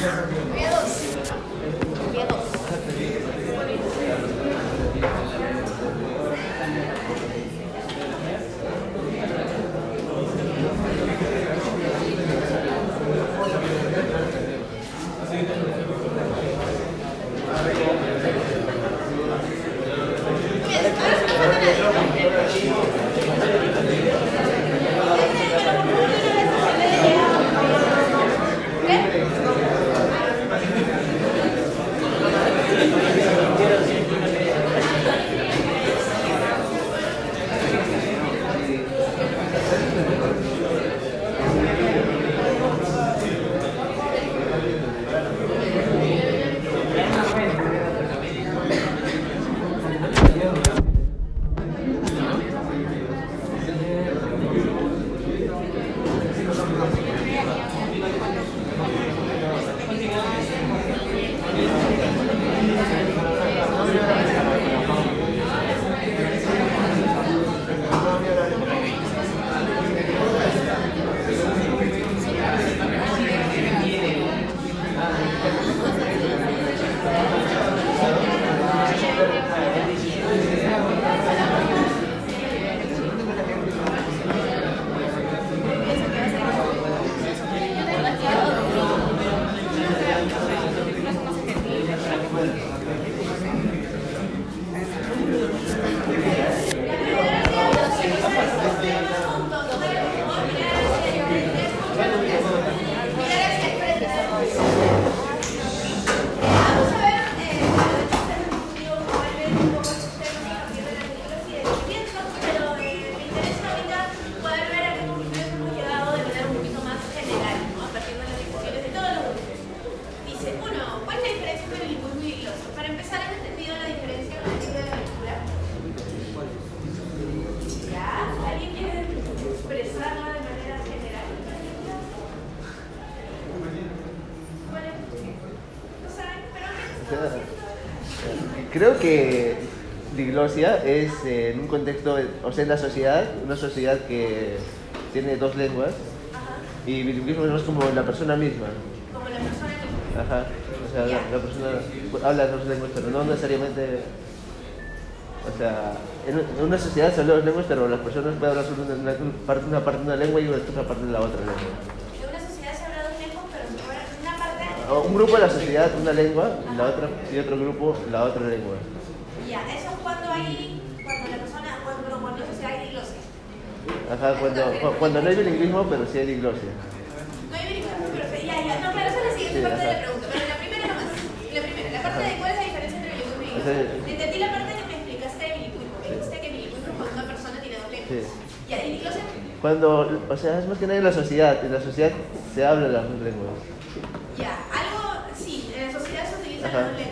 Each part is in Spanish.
Yeah. Creo que diglosia es eh, en un contexto, o sea, en la sociedad, una sociedad que tiene dos lenguas y bilingüismo es más como la persona misma. como la persona que... Ajá. O sea, la, la persona habla dos lenguas, pero no necesariamente. O sea, en una sociedad se hablan dos lenguas, pero las personas pueden hablar solo una, una parte, una parte de una lengua y otra parte de la otra lengua. De una sociedad se habla dos lenguas, pero si fuera una parte... O un grupo de la sociedad una lengua y la otra y otro grupo la otra lengua. Ya, eso es cuando hay... Cuando la persona... Cuando, cuando la sociedad hay diglosia. Ajá, cuando, cu- cuando no hay bilingüismo, pero sí hay diglosia. No hay bilingüismo, pero sí, ya, ya. No, claro, esa es la siguiente Sí, parte de la ajá. pregunta. Pero la primera nomás. La primera, la parte de cuál es la diferencia entre bilingüismo y bilingüismo. Entendí la parte que me explicaste de bilingüismo. Me dijiste que bilingüismo es cuando una persona tiene dos lenguas. Sí. Ya, y diglosia... Cuando, o sea, es más que nada en la sociedad. En la sociedad se habla las dos lenguas. Ya, algo... Sí, en la sociedad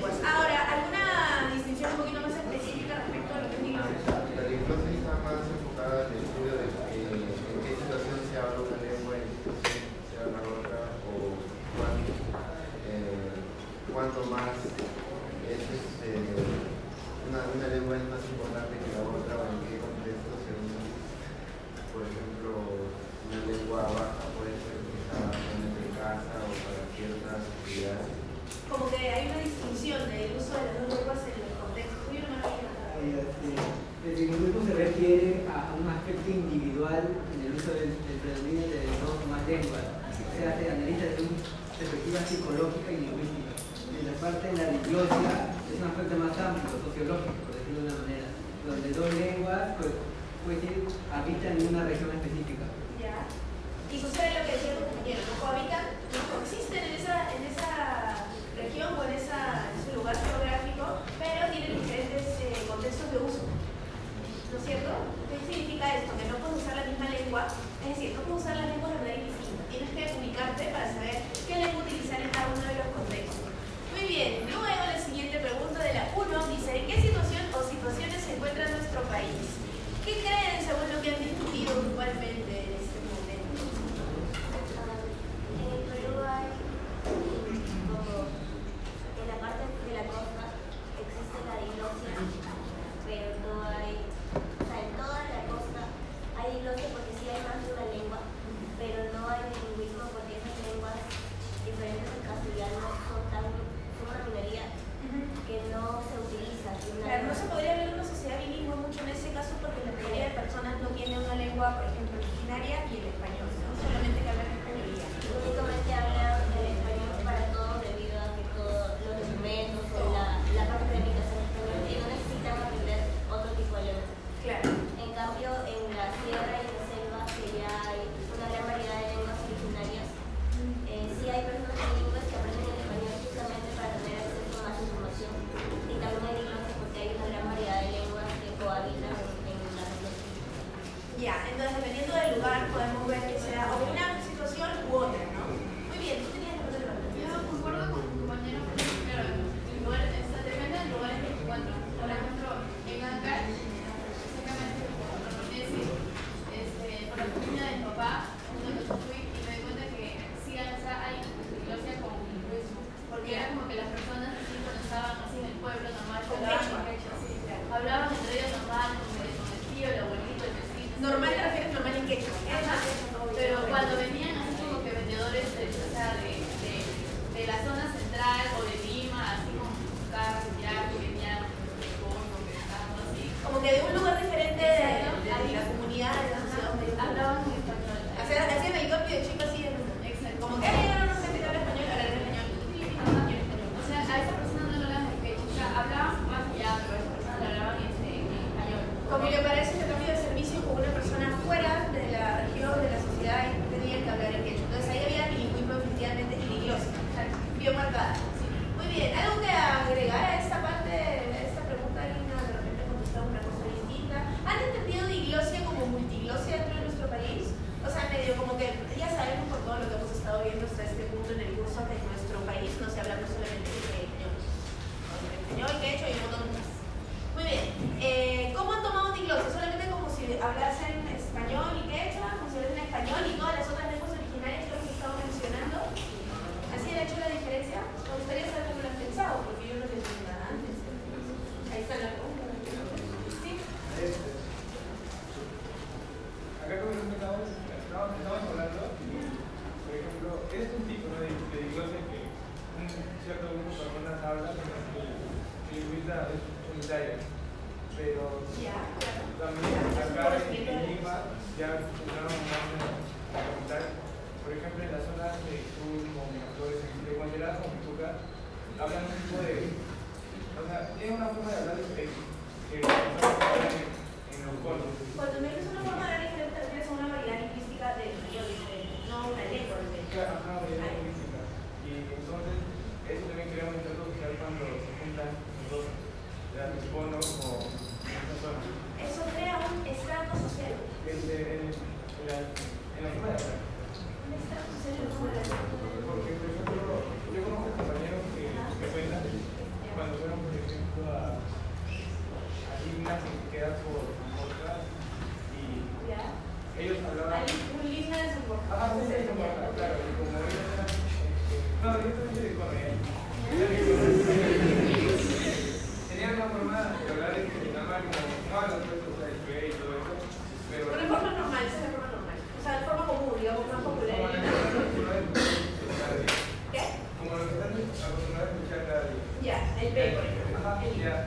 familia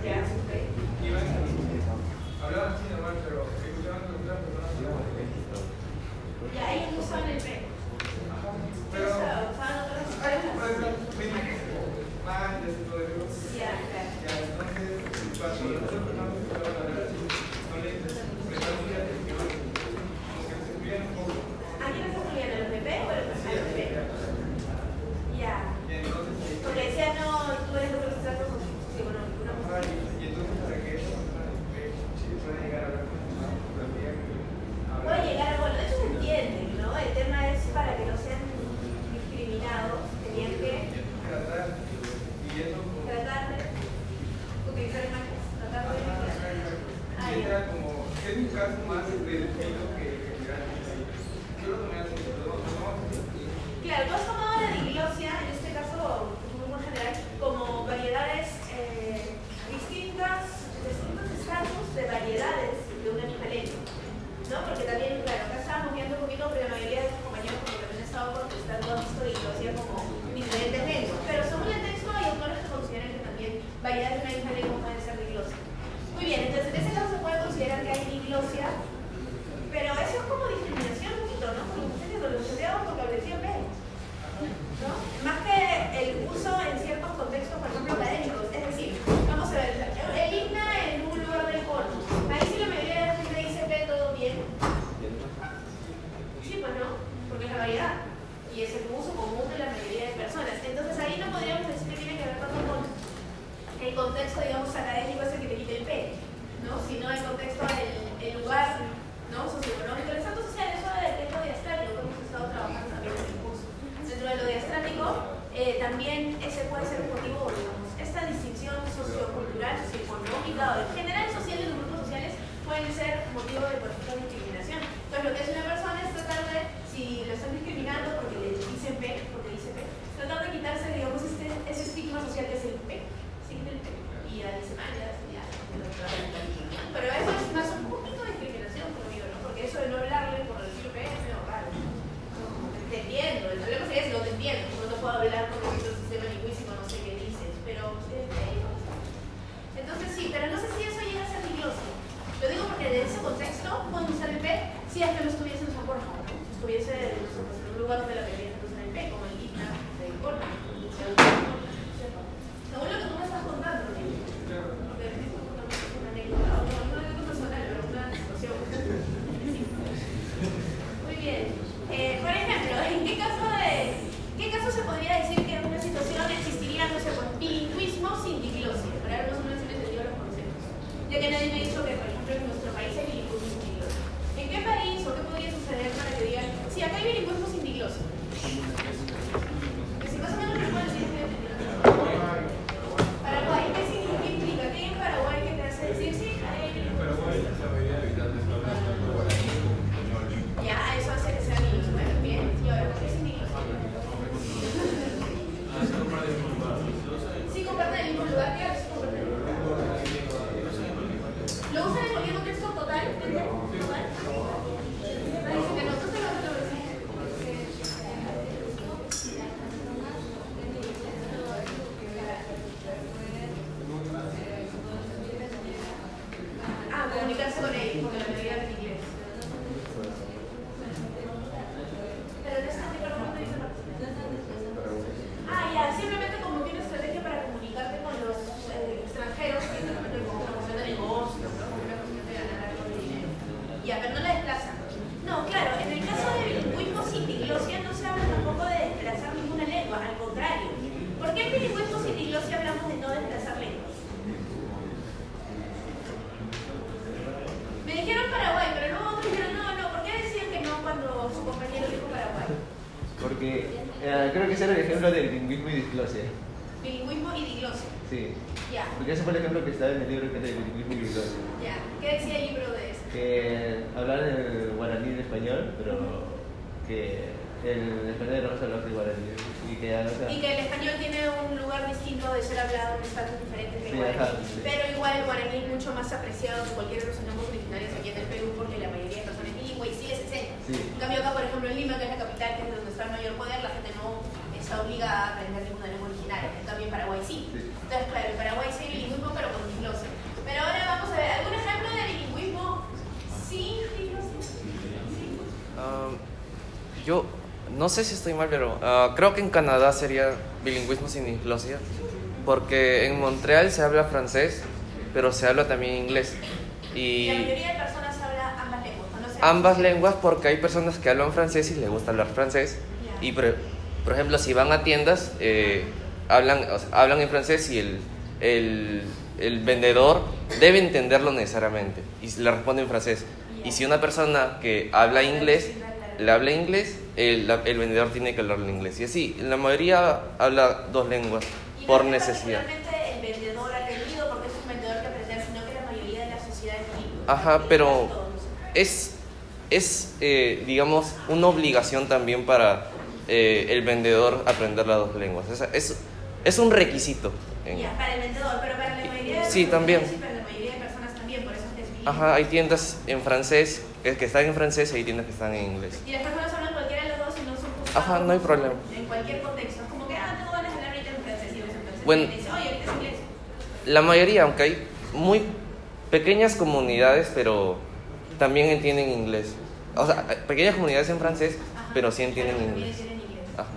iban hablaban así normal, pero escuchaban que otras personas. Y ahí ejemplo de bilingüismo y diglosia. Bilingüismo y diglosia. Sí. Ya, Porque ese fue el ejemplo que estaba en el libro que es de bilingüismo y diglosia. ya. ¿Qué decía el libro de eso? Que hablan el guaraní en español, pero que el español no se habla de guaraní. Y que no sea- Y que el español tiene un lugar distinto de ser hablado, un estatus diferente que el Sí, guaraní. ajá, sí. Pero igual el guaraní es mucho más apreciado que cualquiera de los lenguas originarios aquí en el Perú porque la mayoría de personas es bilingüe y sí les enseña. Sí. En cambio acá, por ejemplo, en Lima, que es la capital, que es donde está el mayor poder, la gente no está obligada a aprender ninguna lengua originaria. En cambio en Paraguay sí. Entonces, claro, en Paraguay sí hay bilingüismo, pero con diglosia. Pero ahora vamos a ver, ¿algún ejemplo de bilingüismo sin diglosia? Sí. Ah, yo no sé si estoy mal, pero ah, creo que en Canadá sería bilingüismo sin diglosia, porque en Montreal se habla francés, pero se habla también inglés. Y la Y mayoría de personas habla ambas lenguas, ¿no? No sé- ambas lenguas porque hay personas que hablan francés y les gusta hablar francés. Y por, por ejemplo, si van a tiendas, eh, hablan, o sea, hablan en francés y el, el, el vendedor debe entenderlo necesariamente y le responde en francés. Y si una persona que habla inglés le habla inglés, el, el vendedor tiene que hablarle inglés. Y así, la mayoría habla dos lenguas por necesidad. Ajá, pero es, es eh, digamos, una obligación también para eh, el vendedor aprender las dos lenguas. Es, es, es un requisito. Ya, para el vendedor, pero para la mayoría de Sí, también. sí, para la mayoría de personas también, por eso es que es bilingüe. Ajá, hay tiendas en francés que están en francés y hay tiendas que están en inglés. Y las personas hablan cualquiera de los dos y no son Ajá, no hay problema. En cualquier contexto. Es como que, ah, tengo ganas de hablar ahorita en francés y en francés. Bueno. Y dice, oye, ahorita es inglés. La mayoría, aunque hay muy pequeñas comunidades, pero también entienden inglés. O sea, pequeñas comunidades en francés, Ajá. pero sí entienden también inglés. entienden inglés. Ajá.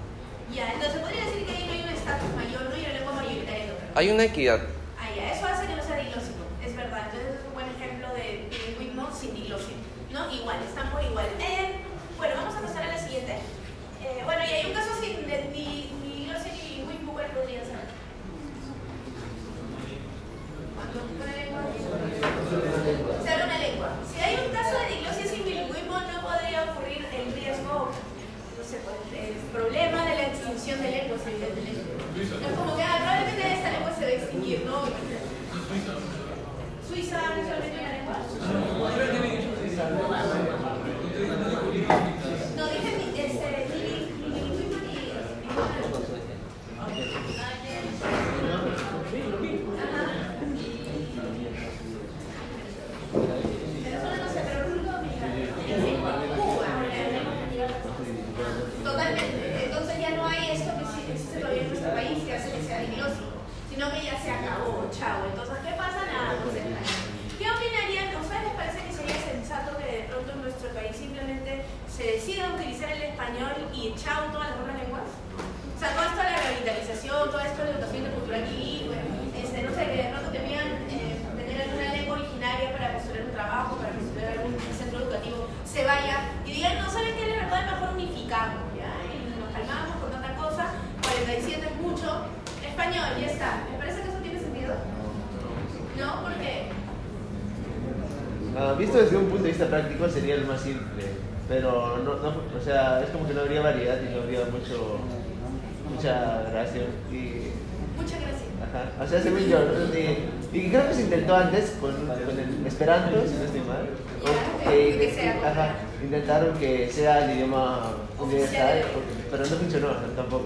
Ya, entonces podría decir que ahí no hay un estatus mayor, no hay una lengua mayoritaria. Hay una equidad. Ah, ya, eso hace que no sea diglósico, es verdad. Entonces es un buen ejemplo de bilingüismo sin diglosia. ¿No? Igual, están por igual. Eh, bueno, vamos a pasar a la siguiente. Eh, bueno, y hay un caso sin de- ni, ni diglosia ni bilingüismo, ¿cuál podría ser? Cuando una lengua se habla una lengua. Si hay un caso de diglosia sin bilingüismo, no podría ocurrir el riesgo, no sé, pues, el problema de la extinción de lenguas, evidentemente. Es como que ah, probablemente esta lengua se va a extinguir, ¿no? Suiza habla solamente una lengua. No, dije ni, este, ni, ni bilingüismo ni Ajá. Pero eso no sé, pero República Dominicana. Cuba. Totalmente. Entonces ya no hay esto que sí existe todavía en nuestro país que hace que sea diglósico, sino que ya se acabó, chao. Entonces, ¿qué pasa? Nada, es nada. ¿Qué opinarían? ¿A ustedes les parece que sería sensato que de pronto en nuestro país simplemente se decida utilizar el español y chao todas las otras lenguas? O esto de la revitalización, todo esto de la educación cultural bilingüe, este, no sé, que de pronto tenían eh, tener alguna lengua originaria para postular un trabajo, para postular algún centro educativo, se vaya y digan, no, ¿saben qué? La verdad es mejor unificamos, ¿ya? Y nos calmamos con tanta cosa, 47 es mucho, ya está. ¿Les parece que eso tiene sentido? No, porque Ah, visto desde un punto de vista práctico sería el más simple, pero no, no, o sea, es como que no habría variedad y no habría mucho, mucha gracia. Y, muchas gracias. ajá, o sea, según yo, y, y creo que se intentó antes con, con el Esperanto, si no estoy mal, o- que- que sea ajá, intentaron que sea el idioma universal, pero no funcionó tampoco.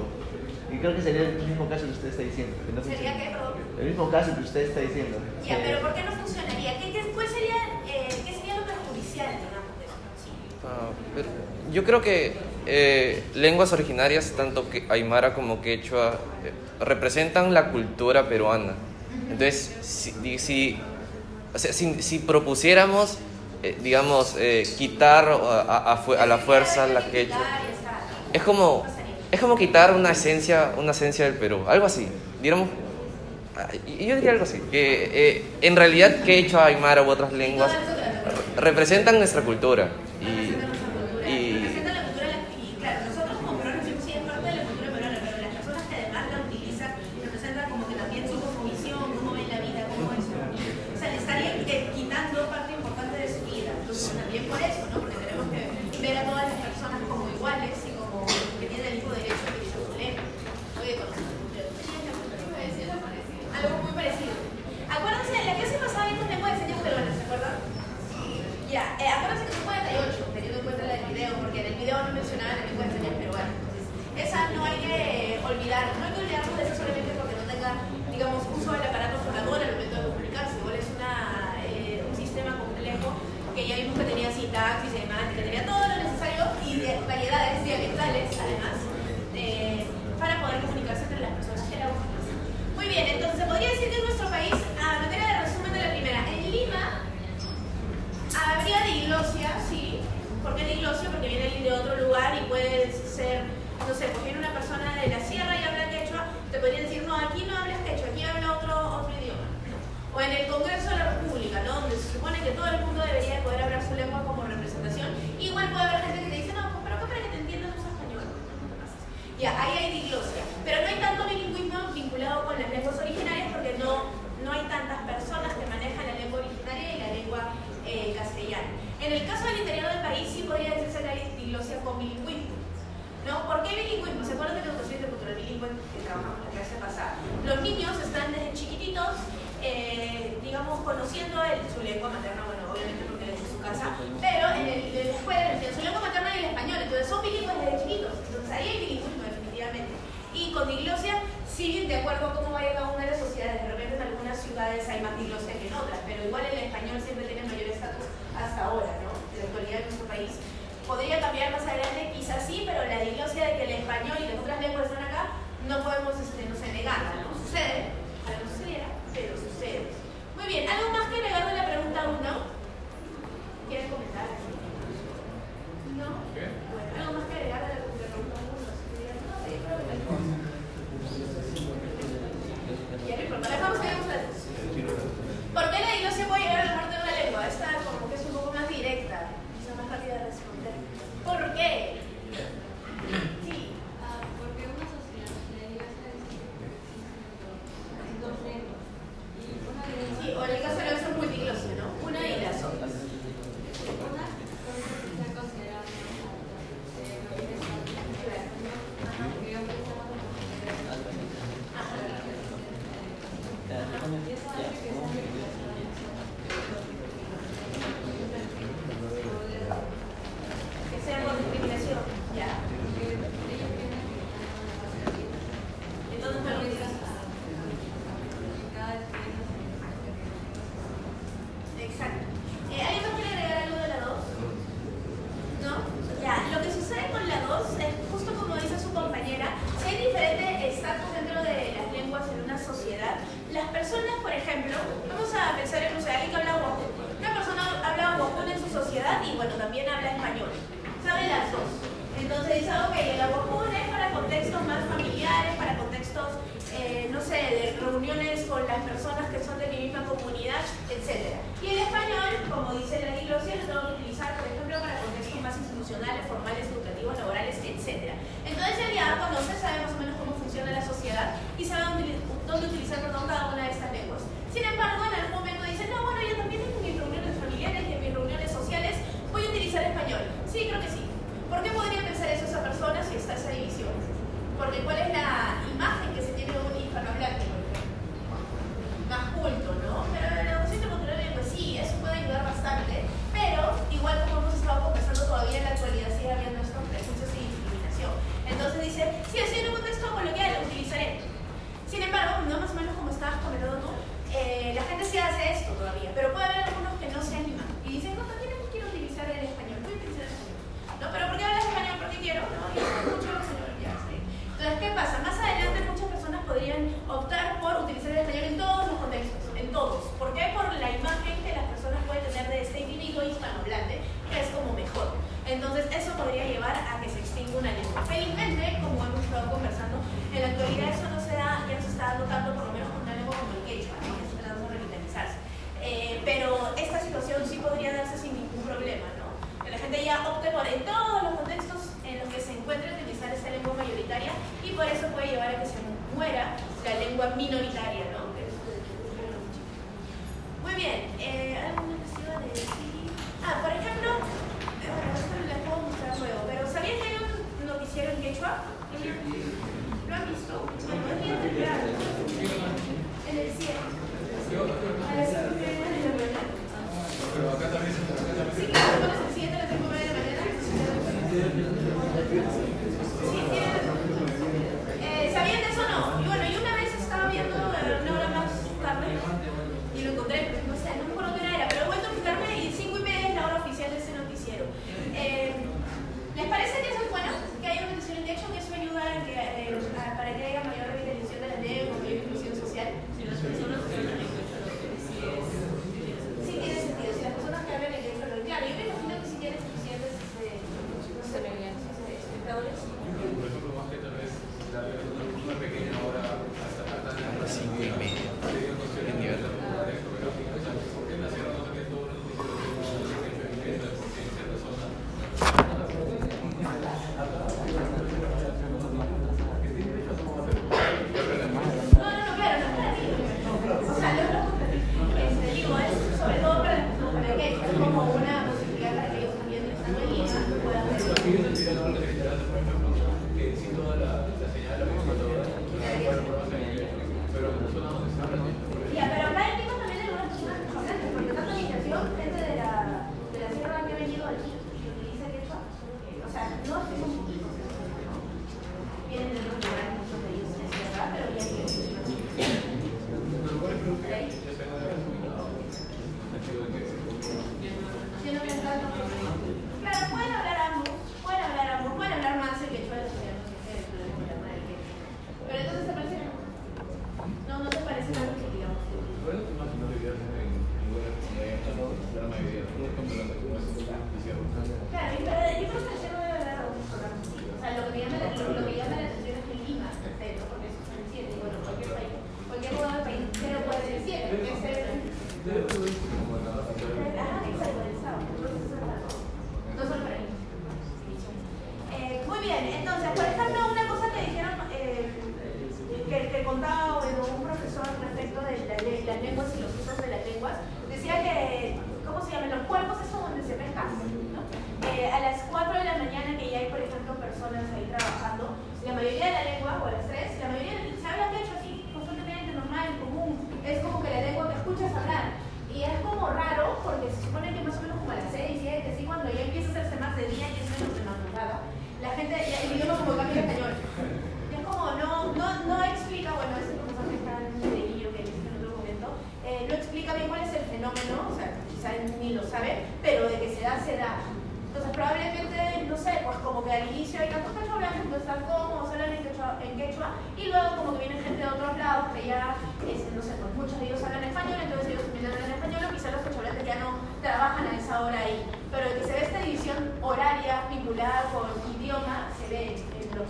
Y creo que sería el mismo caso que usted está diciendo. Que no ¿Sería qué, perdón? El mismo caso que usted está diciendo. Ya, que- pero ¿por qué no funcionaría? ¿Qué, qué, cuál sería, eh, ¿Qué sería lo perjudicial, digamos, de eso? Sí. Ah, pero yo creo que eh, lenguas originarias, tanto que aymara como quechua, eh, representan la cultura peruana. Entonces, si, si, o sea, si, si propusiéramos, eh, digamos, eh, quitar a, a- a a la fuerza la quechua, es como, es como quitar una esencia, una esencia del Perú, algo así. Diríamos, ah, yo diría algo así, que eh, en realidad quechua, aymara u otras lenguas re- representan nuestra cultura. Sí, de acuerdo a cómo vaya cada una de las sociedades. De repente en algunas ciudades hay más iglesia que en otras, pero igual el español siempre tiene mayor estatus hasta ahora, ¿no? En la actualidad de nuestro país. ¿Podría cambiar más adelante? Quizás sí, pero la iglesia de que el español y las otras lenguas están acá, no podemos, este, no sé, negarla, ¿no? Sucede, ojalá no sucediera, pero sucede. Muy bien, ¿algo más que agregar de la pregunta 1? ¿Quieres comentar? ¿No? ¿Qué? Bueno, ¿algo más que agregar de la pregunta 1? No, yo creo que no. Come on.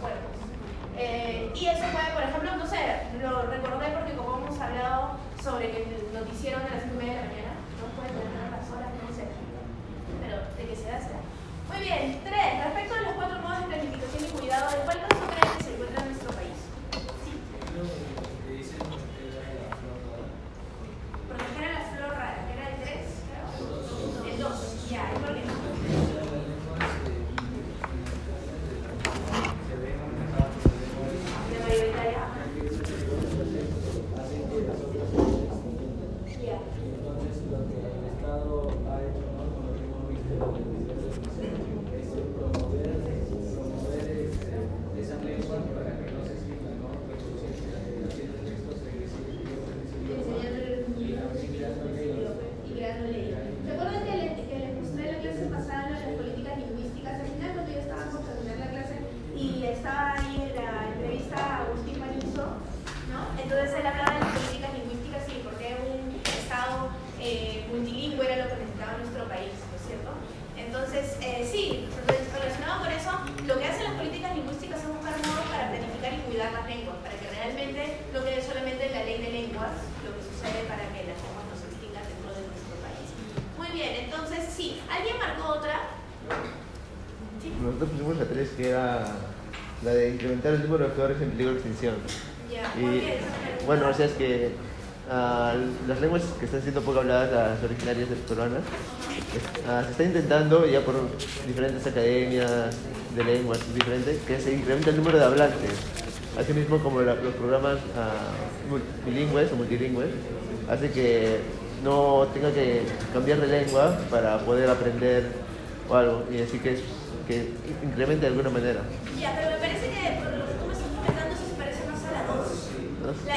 cuerpos. Eh, y eso puede, por ejemplo, no sé, lo recordé porque como hemos hablado sobre que el noticiero de las 5 de la mañana, no puede tener las horas, no sé, pero de que se hace. Muy bien, tres, respecto a los cuatro modos de planificación y cuidado, ¿de cuál nosotros pusimos la 3 que era la de incrementar el número de jugadores en peligro de extinción. Y bueno, o sea, es que uh, las lenguas que están siendo poco habladas, las originarias de peruanas, uh, ah, se está intentando ya por diferentes academias de lenguas diferentes que se incremente el número de hablantes. Asimismo, como la, los programas ah, uh, bilingües o multilingües, hace que no tenga que cambiar de lengua para poder aprender o algo. Y así que es que incremente de alguna manera. Ya, pero me parece que por lo que tú me estás comentando, eso se parece más a la 2. La,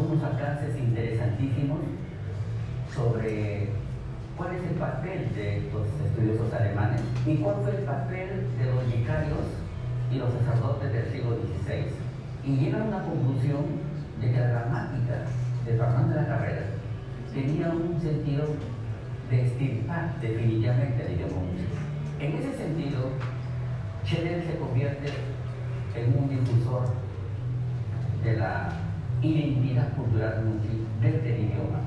unos alcances interesantísimos sobre cuál es el papel de estos estudiosos alemanes y cuál fue el papel de los vicarios y los sacerdotes del siglo XVI. Y llegan a una conclusión de que la gramática de Fernando de la Carrera tenía un sentido de extirpar definitivamente el idioma. En ese sentido, Scheller se convierte en un difusor de la identidad cultural muchi desde el idioma.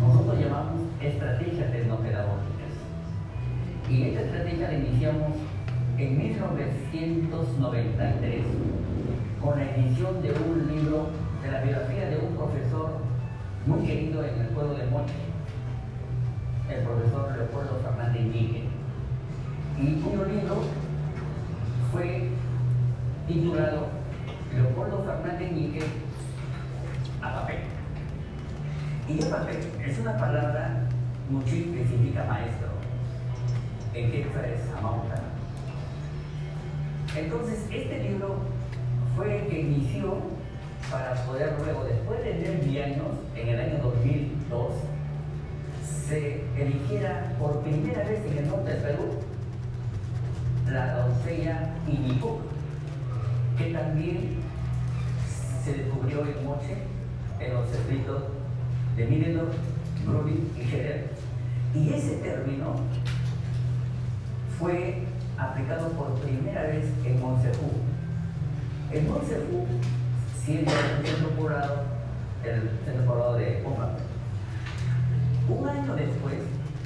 Nosotros llamamos estrategias tecnopedagógicas. Y esta estrategia la iniciamos en 1993 con la edición de un libro de la biografía de un profesor muy querido en el pueblo de Moche, el profesor Leopoldo Fernández Ñigue, y cuyo libro fue titulado Leopoldo Fernández Ñigue a papel. Y a papel es una palabra muchi que significa maestro, en quechua es amauta. Entonces, este libro fue el que inició para poder luego, después de 10 años, en el año 2002, se eligiera por primera vez en el norte del Perú la doncella Inipo, que también se descubrió en Moche, en los escritos de Middendorf, Bruni y Scherer. Y ese término fue aplicado por primera vez en Monsefú. En Monsefú, si el centro poblado de Pumba. Un año después,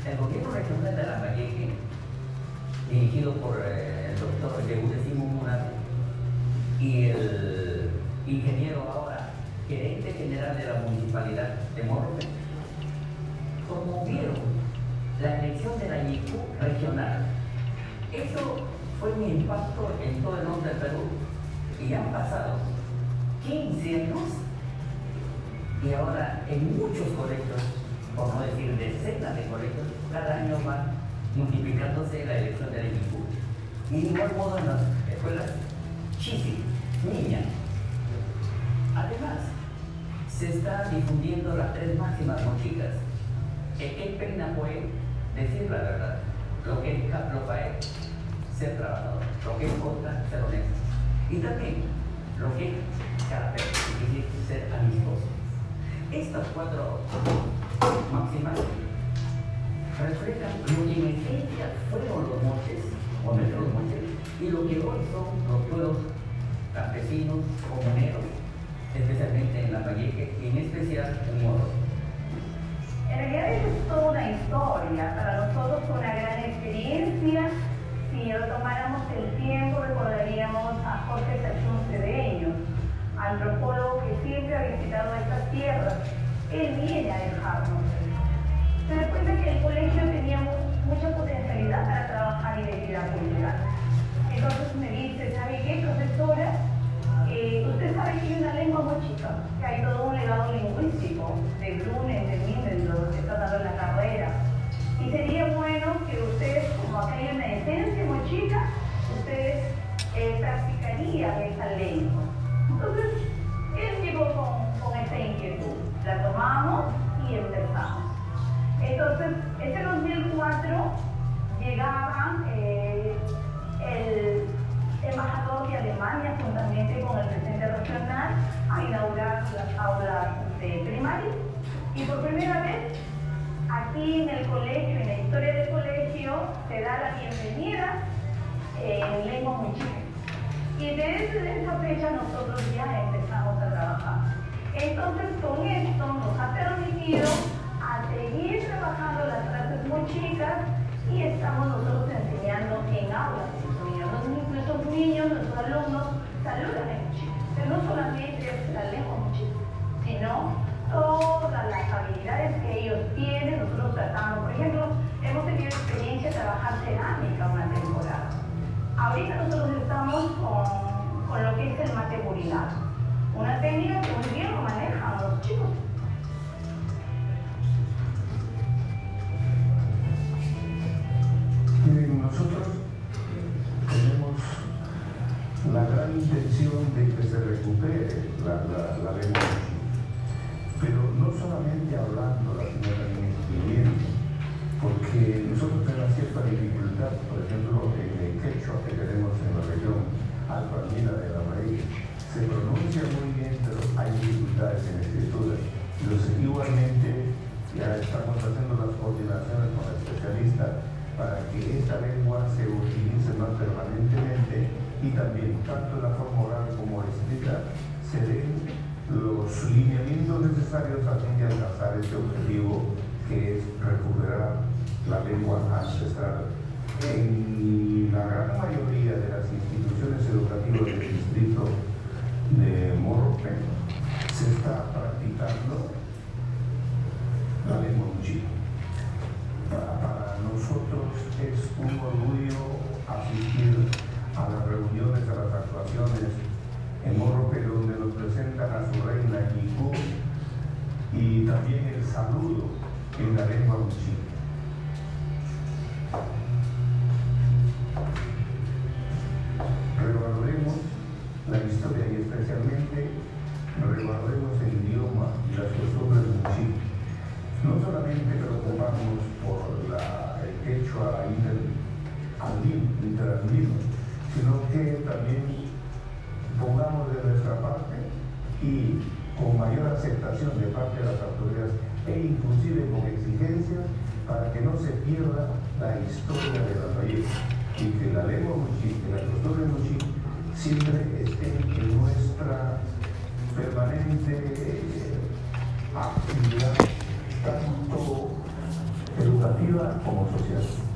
el gobierno regional de La Valleque, dirigido por eh, el doctor Yehude Simón y el ingeniero ahora gerente general de la municipalidad de Morro, promovieron la elección de la ICU regional. Eso fue un impacto en todo el norte del Perú. Y han pasado 15 años. Y ahora en muchos colegios, por no decir decenas de colegios, cada año va multiplicándose la elección de la ICU. Y de igual modo en las escuelas, chisi, niña. Además, se está difundiendo las tres máximas mochicas. Eh, Qué pena fue decir la verdad. Lo que es Caplopae, ser trabajador. Lo que es contra, ser honesto. Y también lo que es carácter, es ser amistoso. Estas cuatro máximas reflejan lo que en esencia fueron los moches, o nuestros moches, y lo que hoy son los pueblos campesinos, comuneros, especialmente en la Valleque y en especial en Moro. En realidad es toda una historia, para nosotros fue una gran experiencia. Si lo tomáramos el tiempo, recordaríamos a Jorge Sachún Cedeño, antropólogo que siempre ha visitado estas tierras. Él viene a dejarnos. Se da que el colegio tenía mu- mucha potencialidad para trabajar identidad cultural. Entonces me dice, ¿sabe qué, profesora? Eh, usted sabe que hay una lengua mochica, que hay todo un legado lingüístico de Brunen, de igualmente, ya estamos haciendo las coordinaciones con el especialista para que esta lengua se utilice más permanentemente y también, tanto en la forma oral como escrita, se den los lineamientos necesarios a fin de alcanzar este objetivo que es recuperar la lengua ancestral. En la gran mayoría de las instituciones educativas del distrito de Morrope se está practicando asistir a las reuniones, a las actuaciones en Morrope donde nos presentan a su reina Yiku y también el saludo en la lengua muchica. La historia de la país y que la lengua muchi, que la costumbre muchi siempre estén en nuestra permanente eh, actividad tanto educativa como social.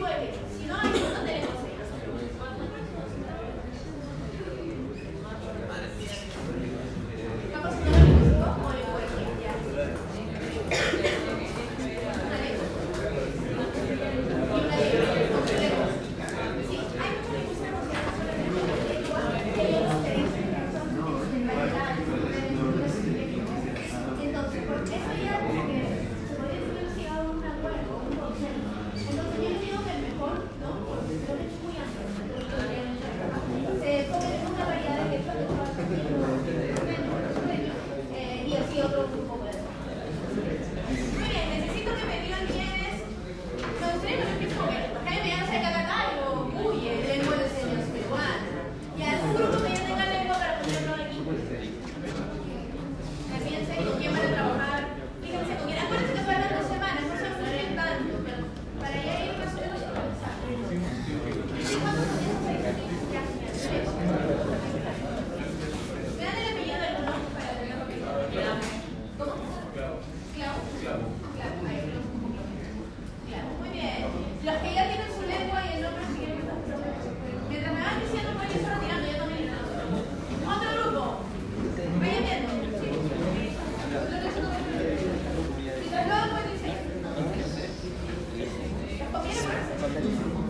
覚しないことで Gracias.